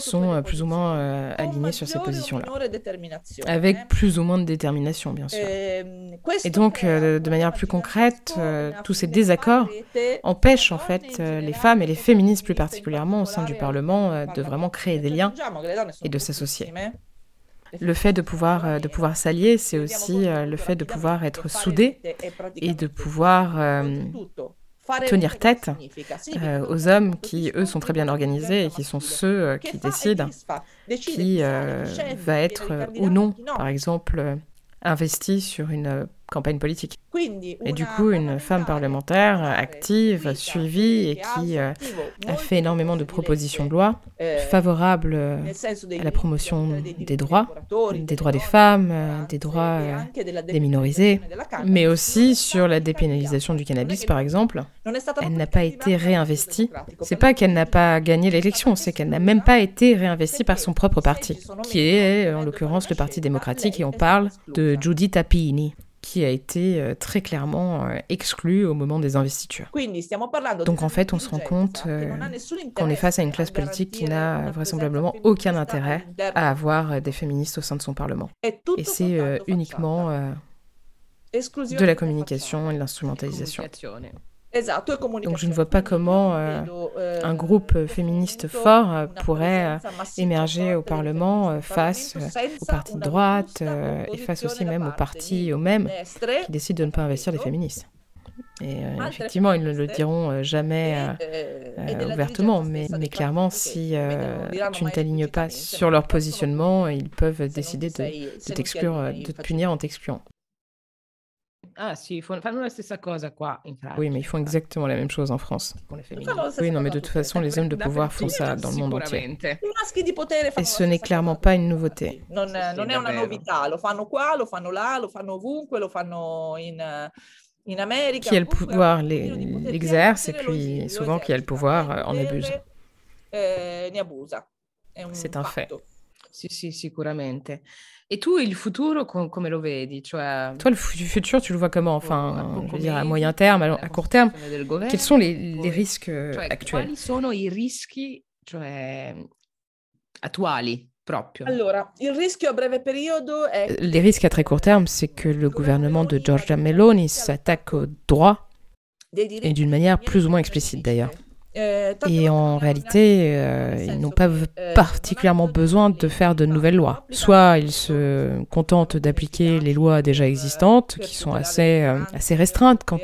sont euh, plus ou moins euh, alignés sur ces positions-là, avec plus ou moins de détermination, bien sûr. Ehm, Et donc, euh, de manière plus concrète, tous ces désaccords empêchent en fait les femmes et les féministes plus particulièrement au sein du Parlement de vraiment créer des liens et de s'associer. Le fait de pouvoir, de pouvoir s'allier, c'est aussi le fait de pouvoir être soudés et de pouvoir tenir tête euh, aux hommes qui, eux, sont très bien organisés et qui sont ceux euh, qui décident qui euh, va être ou non, par exemple, investi sur une campagne politique. Et du coup, une femme parlementaire active, suivie et qui euh, a fait énormément de propositions de loi eh, favorables euh, à la promotion des droits, des droits des femmes, euh, des droits des minorisés, mais aussi sur la dépénalisation du cannabis, par exemple. Elle n'a pas été réinvestie. C'est pas qu'elle n'a pas gagné l'élection, c'est qu'elle n'a même pas été réinvestie par son propre parti, qui est en l'occurrence le Parti démocratique, et on parle de Judith Tapini qui a été euh, très clairement euh, exclu au moment des investitures. Donc en fait, on se rend compte euh, qu'on est face à une classe politique qui n'a vraisemblablement aucun intérêt à avoir des féministes au sein de son Parlement. Et c'est uniquement de la communication et de l'instrumentalisation. Donc je ne vois pas comment euh, euh, un groupe féministe fort euh, pourrait émerger au Parlement face aux partis de droite et face aussi même aux partis eux-mêmes qui décident de ne pas investir les féministes. Et effectivement, ils ne le diront jamais ouvertement, mais, mais, clairement, si tu ne t'alignes pas sur leur positionnement, ils peuvent décider de, t'exclure, de te punir en t'excluant. Ah si, fanno la stessa cosa qua in France. Oui, mais ils font exactement la même chose en France. Oui, non, mais de toute façon, les hommes de pouvoir font ça dans le monde entier. Et ce n'est clairement pas une nouveauté. Non, non è una novità, lo fanno qua, lo fanno là, lo fanno ovunque, lo fanno in... In America, qui a le pouvoir l'exerce et puis souvent qui a le pouvoir en abuse. Eh, C'est un fait. Sì, sì, sicuramente. Et tu, il futuro, come lo vedi cioè... Toi, le futur, tu le vois comment Enfin, je veux dire, à moyen terme, à court terme, quels sont les, les risques euh, cioè, actuels? Quali sono i rischi cioè, attuali proprio? Allora, il rischio a breve periodo è... Euh, les risques à très court terme, c'est que le gouvernement de Giorgia Meloni s'attaque aux droits, et d'une manière plus ou moins explicite d'ailleurs. Euh, Et en réalité, euh, ils n'ont pas particulièrement besoin de faire de nouvelles lois. Soit ils se contentent d'appliquer les lois déjà existantes, qui sont assez, euh, assez restreintes quant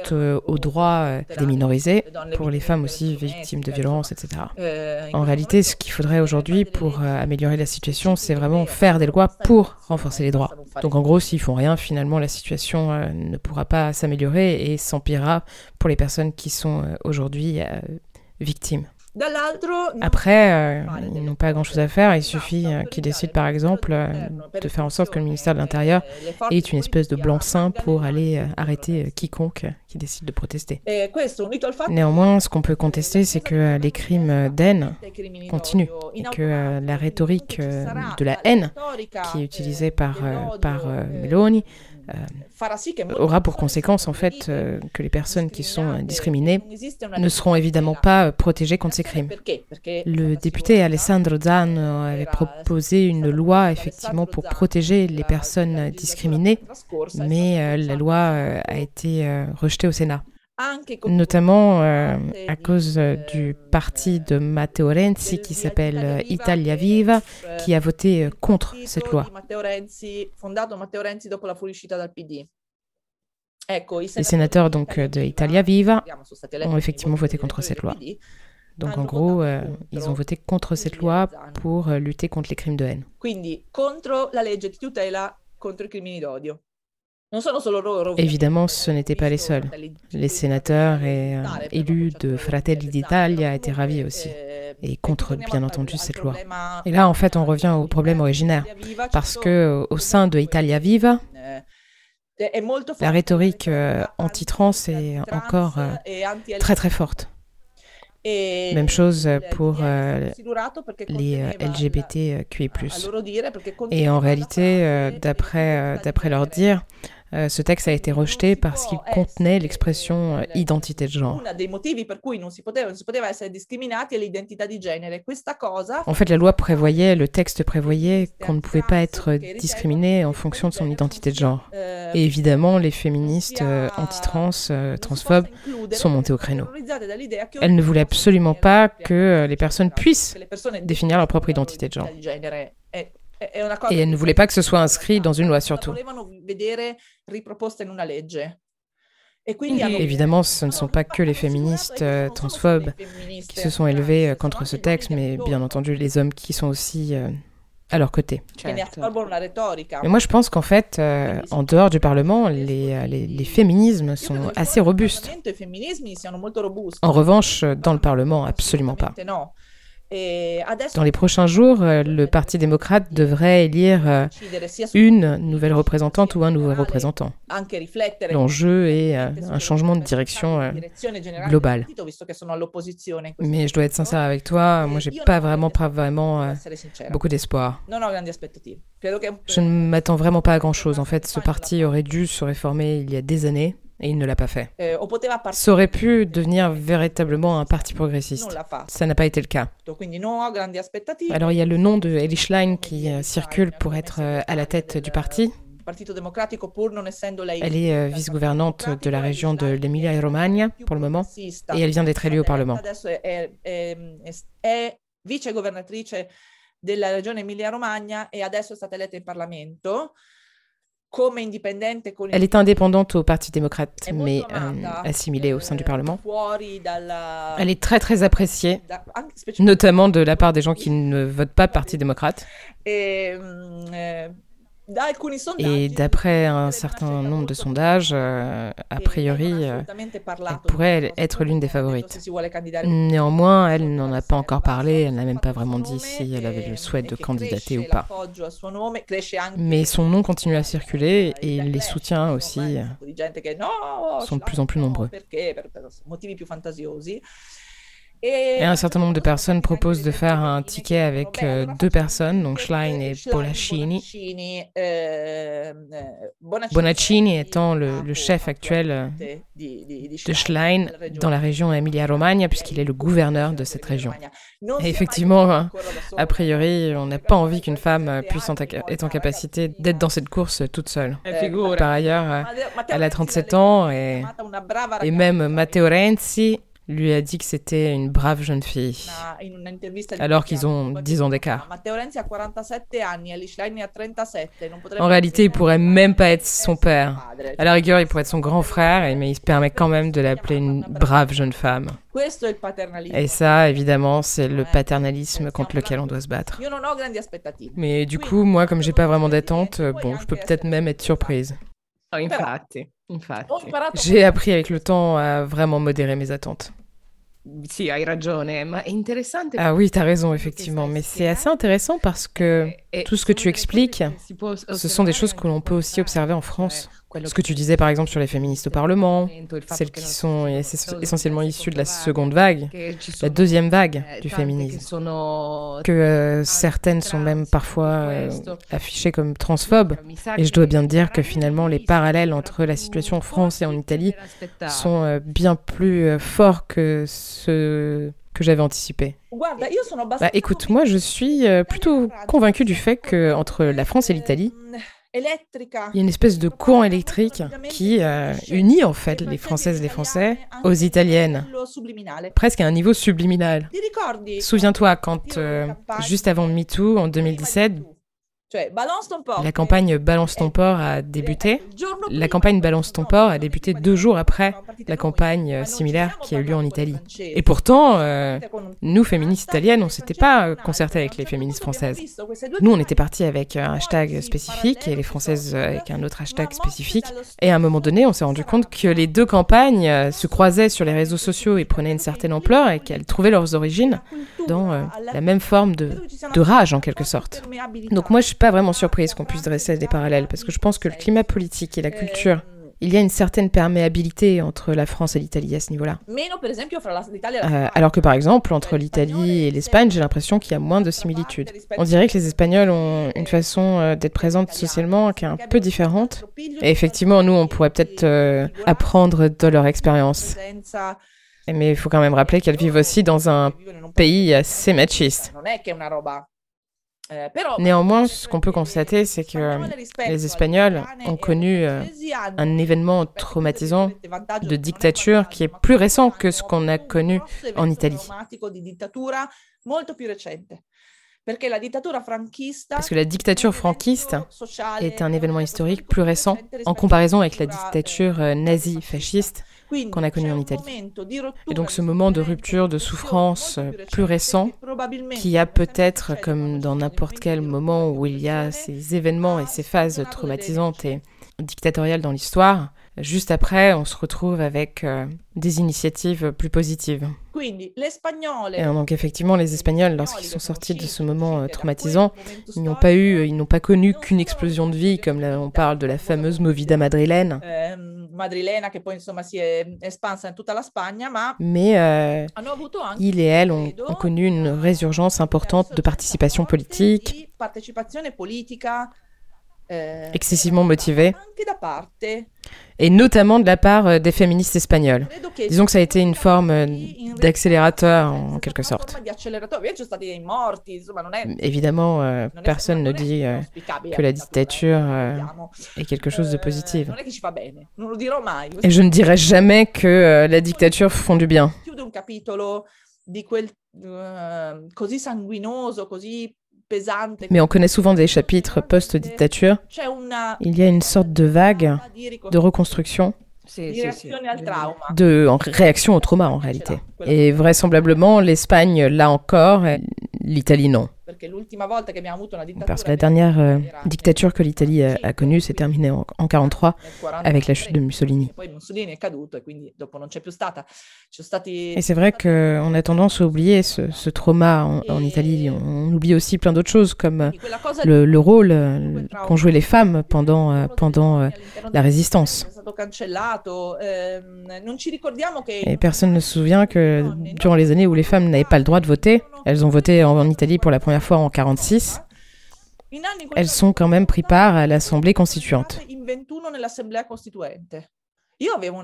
aux droits des minorisés, pour les femmes aussi victimes de violences, etc. En réalité, ce qu'il faudrait aujourd'hui pour améliorer la situation, c'est vraiment faire des lois pour renforcer les droits. Donc en gros, s'ils font rien, finalement, la situation ne pourra pas s'améliorer et s'empirera pour les personnes qui sont aujourd'hui victimes. Après, euh, ils n'ont pas grand-chose à faire. Il suffit euh, qu'ils décident, par exemple, euh, de faire en sorte que le ministère de l'Intérieur ait une espèce de blanc-seing pour aller arrêter quiconque qui décide de protester. Néanmoins, ce qu'on peut contester, c'est que les crimes d'haine continuent et que la rhétorique de la haine qui est utilisée par, par Meloni euh, aura pour conséquence en fait euh, que les personnes qui sont discriminées ne seront évidemment pas euh, protégées contre ces crimes. Le député Alessandro Zan avait proposé une loi effectivement pour protéger les personnes discriminées, mais la loi a été rejetée au Sénat notamment euh, à cause euh, du parti de Matteo Renzi qui s'appelle euh, Italia Viva, qui a voté contre cette loi. Les sénateurs donc de Italia Viva ont effectivement voté contre cette loi. Donc en gros, ils ont voté contre cette loi pour lutter contre les crimes de haine. Évidemment, ce n'étaient pas les seuls. Les sénateurs et euh, élus de Fratelli d'Italia étaient ravis aussi, et contre, bien entendu, cette loi. Et là, en fait, on revient au problème originaire, parce que au sein de Italia Viva, la rhétorique euh, anti-trans est encore euh, très très forte. Même chose pour euh, les LGBTQI+. Et en réalité, d'après d'après leur dire, euh, ce texte a été rejeté parce qu'il contenait l'expression euh, identité de genre. En fait, la loi prévoyait, le texte prévoyait qu'on ne pouvait pas être discriminé en fonction de son identité de genre. Et évidemment, les féministes anti-trans, transphobes, sont montées au créneau. Elles ne voulaient absolument pas que les personnes puissent définir leur propre identité de genre. Et elles ne voulaient pas que ce soit inscrit dans une loi surtout. Évidemment, ce ne sont pas que les féministes euh, transphobes qui se sont élevés euh, contre ce texte, mais bien entendu les hommes qui sont aussi euh, à leur côté. Mais moi, je pense qu'en fait, en dehors du Parlement, les, les, les, féminismes sont assez robustes. En revanche, dans le Parlement, absolument pas. Dans les prochains jours, euh, le Parti démocrate devrait élire euh, une nouvelle représentante ou un nouveau représentant. L'enjeu est euh, un changement de direction global. Mais je dois être sincère avec toi, moi j'ai pas vraiment, pas vraiment beaucoup d'espoir. Je ne m'attends vraiment pas à grand chose. En fait, ce parti aurait dû se réformer il y a des années et il ne l'a pas fait. Euh, Ça aurait pu devenir véritablement un parti progressiste. Ça n'a pas été le cas. Alors il y a le nom de Ellie Schlein qui euh, circule pour être euh, à la tête du parti. Elle est vice-gouvernante de la région de l'Emilia-Romagna pour le moment et elle vient d'être élue au Parlement. della regione Emilia-Romagna e adesso è stata eletta in Parlamento. Elle est indépendante au Parti démocrate, mais euh, assimilée au sein du Parlement. Elle est très très appréciée, notamment de la part des gens qui ne votent pas Parti démocrate. Eh, et d'après un certain nombre de sondages, euh, a priori, euh, elle pourrait être l'une des favorites. Néanmoins, elle n'en a pas encore parlé, elle n'a même pas vraiment dit si elle avait le souhait de candidater ou pas. Mais son nom continue à circuler et les soutiens aussi sont de plus en plus nombreux. Et un certain nombre de personnes proposent de faire un ticket avec euh, deux personnes, donc Schlein et Bonaccini. Euh, Bonaccini étant le, chef actuel de Schlein dans la région Emilia-Romagna, puisqu'il est le gouverneur de cette région. Et effectivement, hein, a priori, on n'a pas envie qu'une femme puisse être en capacité d'être dans cette course toute seule. Par ailleurs, elle a 37 ans et, et même Matteo Renzi lui a dit que c'était une brave jeune fille, alors qu'ils ont 10 ans d'écart. En réalité, il pourrait même pas être son père. À la rigueur, il pourrait être son grand frère, mais il se permet quand même de l'appeler une brave jeune femme. Et ça, évidemment, c'est le paternalisme contre lequel on doit se battre. Mais du coup, moi, comme j'ai pas vraiment d'attente, bon, je peux peut-être même être surprise. Infatti, infatti. J'ai appris avec le temps à vraiment modérer mes attentes. Si, hai ragione, ma è interessante. Ah oui, tu as raison, effectivement. Mais c'est assez intéressant parce que tout ce que tu expliques, ce sont des choses que l'on peut aussi observer en France. Ce que tu disais par exemple sur les féministes au Parlement, celles qui sont essentiellement issues de la seconde vague, la deuxième vague du féminisme, que euh, certaines sont même parfois euh, affichées comme transphobes. Et je dois bien dire que finalement les parallèles entre la situation en France et en Italie sont euh, bien plus forts que ce que j'avais anticipé. Bah, écoute, moi je suis plutôt convaincue du fait que entre la France et l'Italie, il y a une espèce de courant électrique qui euh, unit en fait les Françaises et les Français aux Italiennes, presque à un niveau subliminal. Souviens-toi quand, euh, juste avant MeToo, en 2017, la campagne Balance ton port a débuté. La campagne Balance ton port a débuté deux jours après la campagne euh, similaire qui a eu lieu en Italie. Et pourtant, euh, nous, féministes italiennes, on s'était pas concerté avec les féministes françaises. Nous, on était partis avec un hashtag spécifique et les françaises avec un autre hashtag spécifique. Et à un moment donné, on s'est rendu compte que les deux campagnes euh, se croisaient sur les réseaux sociaux et prenaient une certaine ampleur et qu'elles trouvaient leurs origines dans la même forme de, de rage en quelque sorte. Donc moi, je pas vraiment surprise qu'on puisse dresser des parallèles, parce que je pense que le climat politique et la culture il y a une certaine perméabilité entre la France et l'Italie à ce niveau-là. Euh, alors que par exemple, entre l'Italie et l'Espagne, j'ai l'impression qu'il y a moins de similitudes. On dirait que les Espagnols ont une façon euh, d'être présente socialement qui est un peu différente. Et effectivement, nous, on pourrait peut-être euh, apprendre de leur expérience. Mais il faut quand même rappeler qu'elles vivent aussi dans un pays assez machiste. Euh, Néanmoins, ce qu'on peut constater, c'est que les Espagnols ont connu euh, un événement traumatisant de dictature qui est plus récent que ce qu'on a connu en Italie. Parce que la dictature franquiste est un événement historique plus récent en comparaison avec la dictature euh, nazie fasciste qu'on a connu en Italie. Et donc ce moment de rupture, de souffrance euh, plus récent, qui a peut-être, comme dans n'importe quel moment où il y a ces événements et ces phases traumatisantes et dictatoriales dans l'histoire, juste après, on se retrouve avec euh, des initiatives plus positives. Et donc effectivement, les Espagnols, lorsqu'ils sont sortis de ce moment euh, traumatisant, ils n'ont pas eu, ils n'ont pas connu qu'une explosion de vie, comme là, on parle de la fameuse movida madrilène. Mais euh, il et elle ont, ont connu une résurgence importante de participation politique, excessivement motivée et notamment de la part euh, des féministes espagnoles. Disons que ça a été une forme euh, d'accélérateur en quelque sorte. Évidemment, euh, personne ne dit que la dictature est quelque chose de positif. Et je ne dirais jamais que la dictature font du bien. Mais on connaît souvent des chapitres post-dictature. Il y a une sorte de vague de reconstruction. De, en réaction au trauma en réalité. Et vraisemblablement, l'Espagne, là encore, l'Italie non. Parce que la dernière euh, dictature que l'Italie a, connue s'est terminée en 1943 avec la chute de Mussolini. Et c'est vrai qu'on a tendance à oublier ce, trauma en, Italie. On, oublie aussi plein d'autres choses comme le, rôle euh, qu'ont joué les femmes pendant, euh, pendant la résistance. Et personne ne se souvient que durant les années où les femmes n'avaient pas le droit de voter, elles ont voté en, Italie pour la première fois en 1946. Elles sont quand même pris part à l'Assemblée constituante.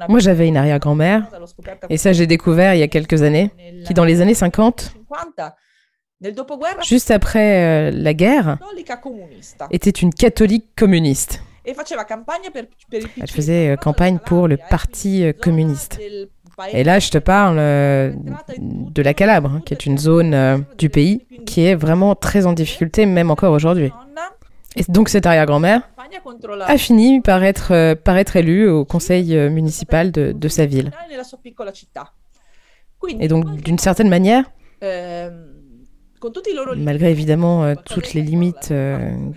Moi, j'avais une arrière-grand-mère, et ça, j'ai découvert il y a quelques années, qui dans les années 50, juste après euh, la guerre, était une catholique communiste. Elle faisait euh, campagne pour le Parti euh, communiste. Et là, je te parle euh, de la Calabre, hein, qui est une zone euh, du pays qui est vraiment très en difficulté, même encore aujourd'hui. Et donc cette arrière-grand-mère a fini par être, euh, par être élue au conseil municipal de, de, sa ville. Et donc d'une certaine manière, malgré évidemment toutes les limites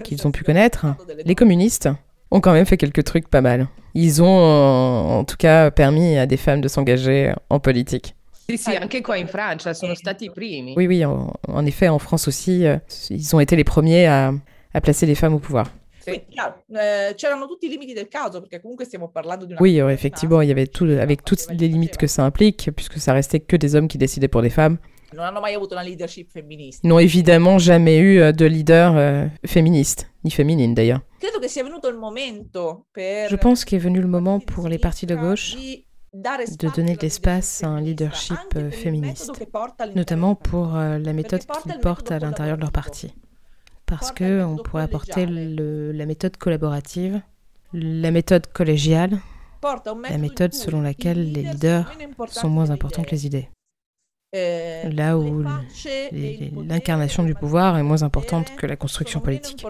qu'ils ont pu connaître, les communistes ont quand même fait quelques trucs pas mal. Ils ont en tout cas permis à des femmes de s'engager en politique. Oui, oui, en, effet, en France aussi, euh, ils ont été les premiers à, à placer les femmes au pouvoir. Oui, effectivement, il y avait tout, avec toutes les limites que ça implique, puisque ça restait que des hommes qui décidaient pour des femmes. Ils n'ont évidemment jamais eu euh, de leader euh, féministe, ni féminine d'ailleurs. Je pense qu'est venu le moment pour les partis de gauche de donner de l'espace à un leadership euh, féministe, notamment pour la méthode qu'ils portent à l'intérieur de leur parti. Parce qu'on pourrait apporter la méthode collaborative, la méthode collégiale, la méthode selon laquelle les leaders sont moins importants que les idées. Euh, Là où l'incarnation du pouvoir est moins importante que la construction politique.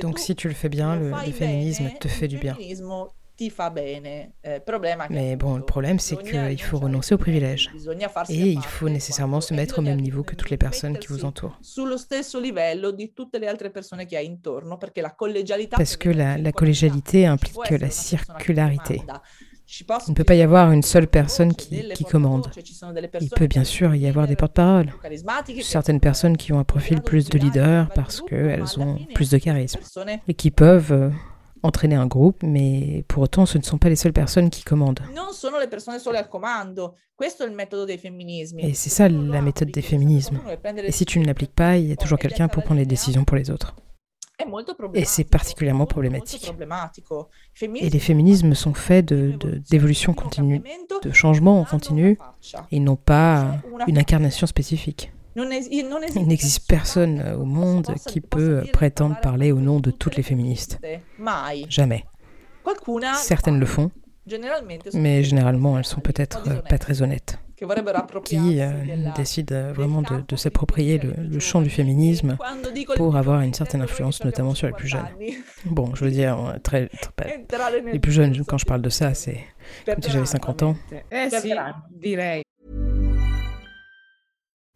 Donc si tu le fais bien, le, féminisme te fait du bien. Eh, Mais bon, le problème, c'est qu'il faut renoncer aux privilèges. Et il faut nécessairement se mettre au même niveau que toutes les personnes qui vous entourent. Parce que la collégialité implique la circularité. Il ne peut pas y avoir une seule personne qui, qui commande. Il peut bien sûr y avoir des porte-paroles. Certaines personnes qui ont un profil plus de leader parce qu'elles ont plus de charisme et qui peuvent euh, entraîner un groupe, mais pour autant, ce ne sont pas les seules personnes qui commandent. Et c'est ça la méthode des féminismes. Et si tu ne l'appliques pas, il y a toujours quelqu'un pour prendre les décisions pour les autres. Et c'est particulièrement problématique. Et les féminismes sont faits d'évolution de, continue, de changement en continu, et non pas une incarnation spécifique. Il n'existe personne au monde qui peut prétendre parler au nom de toutes les féministes. Jamais. Certaines le font, mais généralement elles sont peut-être pas très honnêtes qui euh, décide euh, vraiment de, de s'approprier le, le, champ du féminisme pour avoir une certaine influence, notamment sur les plus jeunes. Bon, je veux dire, très, très les plus jeunes, quand je parle de ça, c'est comme si j'avais 50 ans.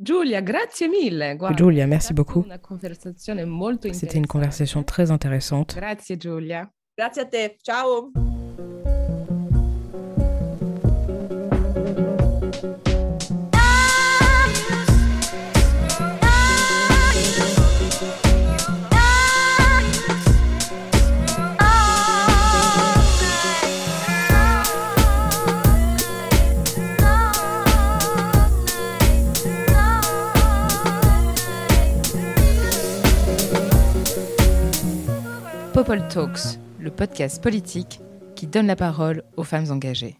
Giulia, grazie mille. Guarda, Giulia, merci beaucoup. C'était une conversation très intéressante. Grazie Giulia. Grazie a te. Ciao. Popol Talks, le podcast politique qui donne la parole aux femmes engagées.